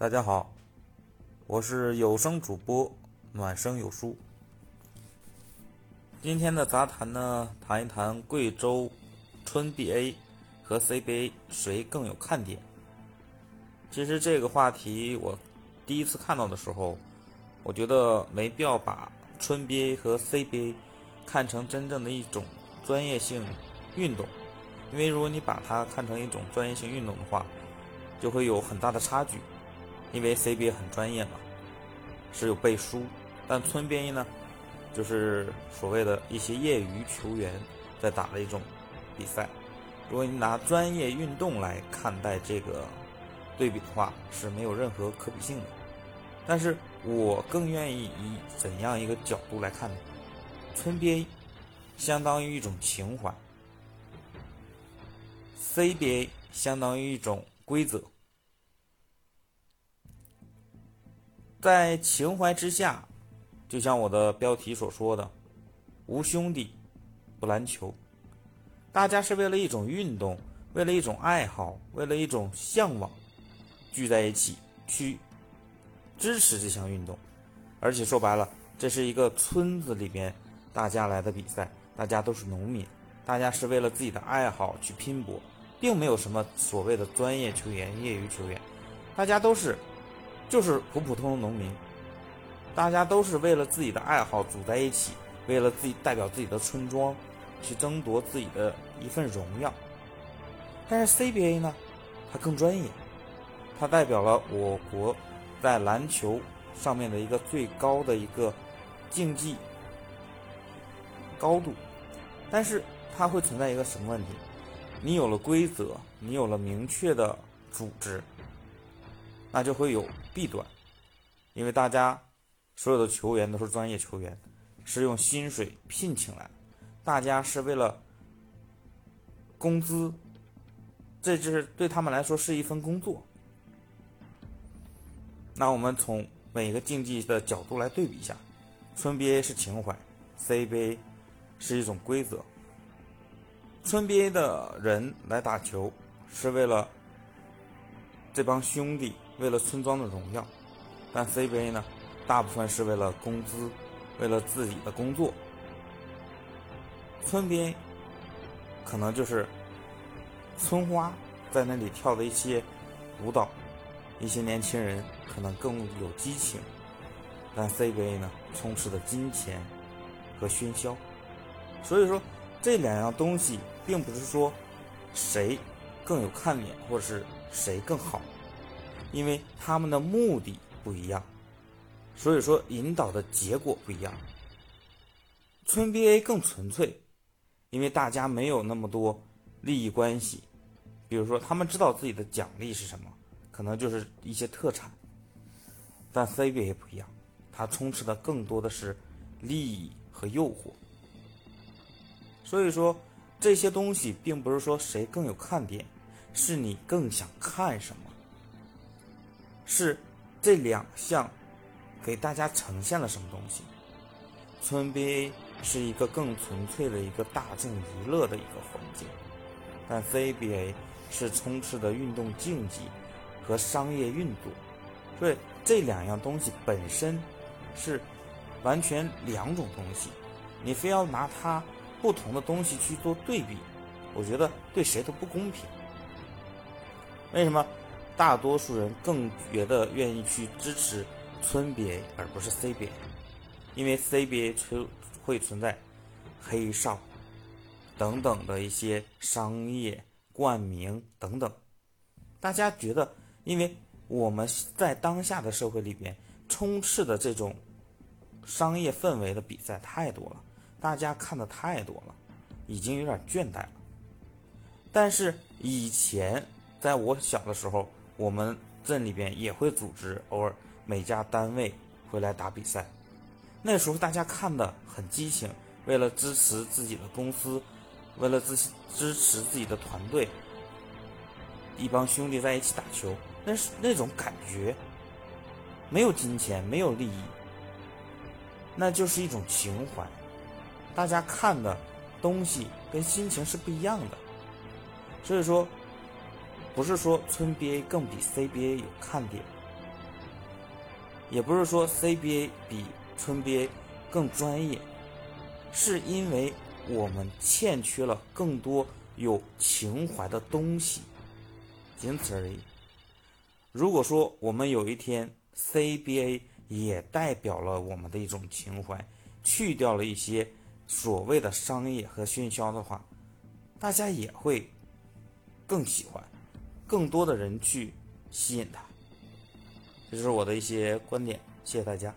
大家好，我是有声主播暖声有书。今天的杂谈呢，谈一谈贵州春 BA 和 CBA 谁更有看点。其实这个话题我第一次看到的时候，我觉得没必要把春 BA 和 CBA 看成真正的一种专业性运动，因为如果你把它看成一种专业性运动的话，就会有很大的差距。因为 CBA 很专业嘛，是有背书，但村边呢，就是所谓的一些业余球员在打的一种比赛。如果你拿专业运动来看待这个对比的话，是没有任何可比性的。但是我更愿意以怎样一个角度来看呢？村边相当于一种情怀，CBA 相当于一种规则。在情怀之下，就像我的标题所说的，“无兄弟不篮球”。大家是为了一种运动，为了一种爱好，为了一种向往，聚在一起去支持这项运动。而且说白了，这是一个村子里边大家来的比赛，大家都是农民，大家是为了自己的爱好去拼搏，并没有什么所谓的专业球员、业余球员，大家都是。就是普普通通农民，大家都是为了自己的爱好组在一起，为了自己代表自己的村庄，去争夺自己的一份荣耀。但是 CBA 呢，它更专业，它代表了我国在篮球上面的一个最高的一个竞技高度。但是它会存在一个什么问题？你有了规则，你有了明确的组织。那就会有弊端，因为大家所有的球员都是专业球员，是用薪水聘请来，大家是为了工资，这就是对他们来说是一份工作。那我们从每个竞技的角度来对比一下，村 BA 是情怀，CBA 是一种规则。村 BA 的人来打球是为了这帮兄弟。为了村庄的荣耀，但 CBA 呢，大部分是为了工资，为了自己的工作。村边可能就是村花在那里跳的一些舞蹈，一些年轻人可能更有激情，但 CBA 呢，充斥着金钱和喧嚣。所以说，这两样东西并不是说谁更有看点，或者是谁更好。因为他们的目的不一样，所以说引导的结果不一样。村 BA 更纯粹，因为大家没有那么多利益关系，比如说他们知道自己的奖励是什么，可能就是一些特产。但 CBA 不一样，它充斥的更多的是利益和诱惑。所以说这些东西并不是说谁更有看点，是你更想看什么。是这两项给大家呈现了什么东西？村 BA 是一个更纯粹的一个大众娱乐的一个环境，但 CBA 是充斥的运动竞技和商业运作，所以这两样东西本身是完全两种东西。你非要拿它不同的东西去做对比，我觉得对谁都不公平。为什么？大多数人更觉得愿意去支持村 BA 而不是 CBA，因为 CBA 存会存在黑哨等等的一些商业冠名等等。大家觉得，因为我们在当下的社会里边充斥的这种商业氛围的比赛太多了，大家看的太多了，已经有点倦怠了。但是以前在我小的时候。我们镇里边也会组织，偶尔每家单位会来打比赛。那时候大家看的很激情，为了支持自己的公司，为了支支持自己的团队，一帮兄弟在一起打球，那是那种感觉，没有金钱，没有利益，那就是一种情怀。大家看的东西跟心情是不一样的，所以说。不是说村 BA 更比 CBA 有看点，也不是说 CBA 比村 BA 更专业，是因为我们欠缺了更多有情怀的东西，仅此而已。如果说我们有一天 CBA 也代表了我们的一种情怀，去掉了一些所谓的商业和喧嚣的话，大家也会更喜欢，更多的人去吸引他。这就是我的一些观点，谢谢大家。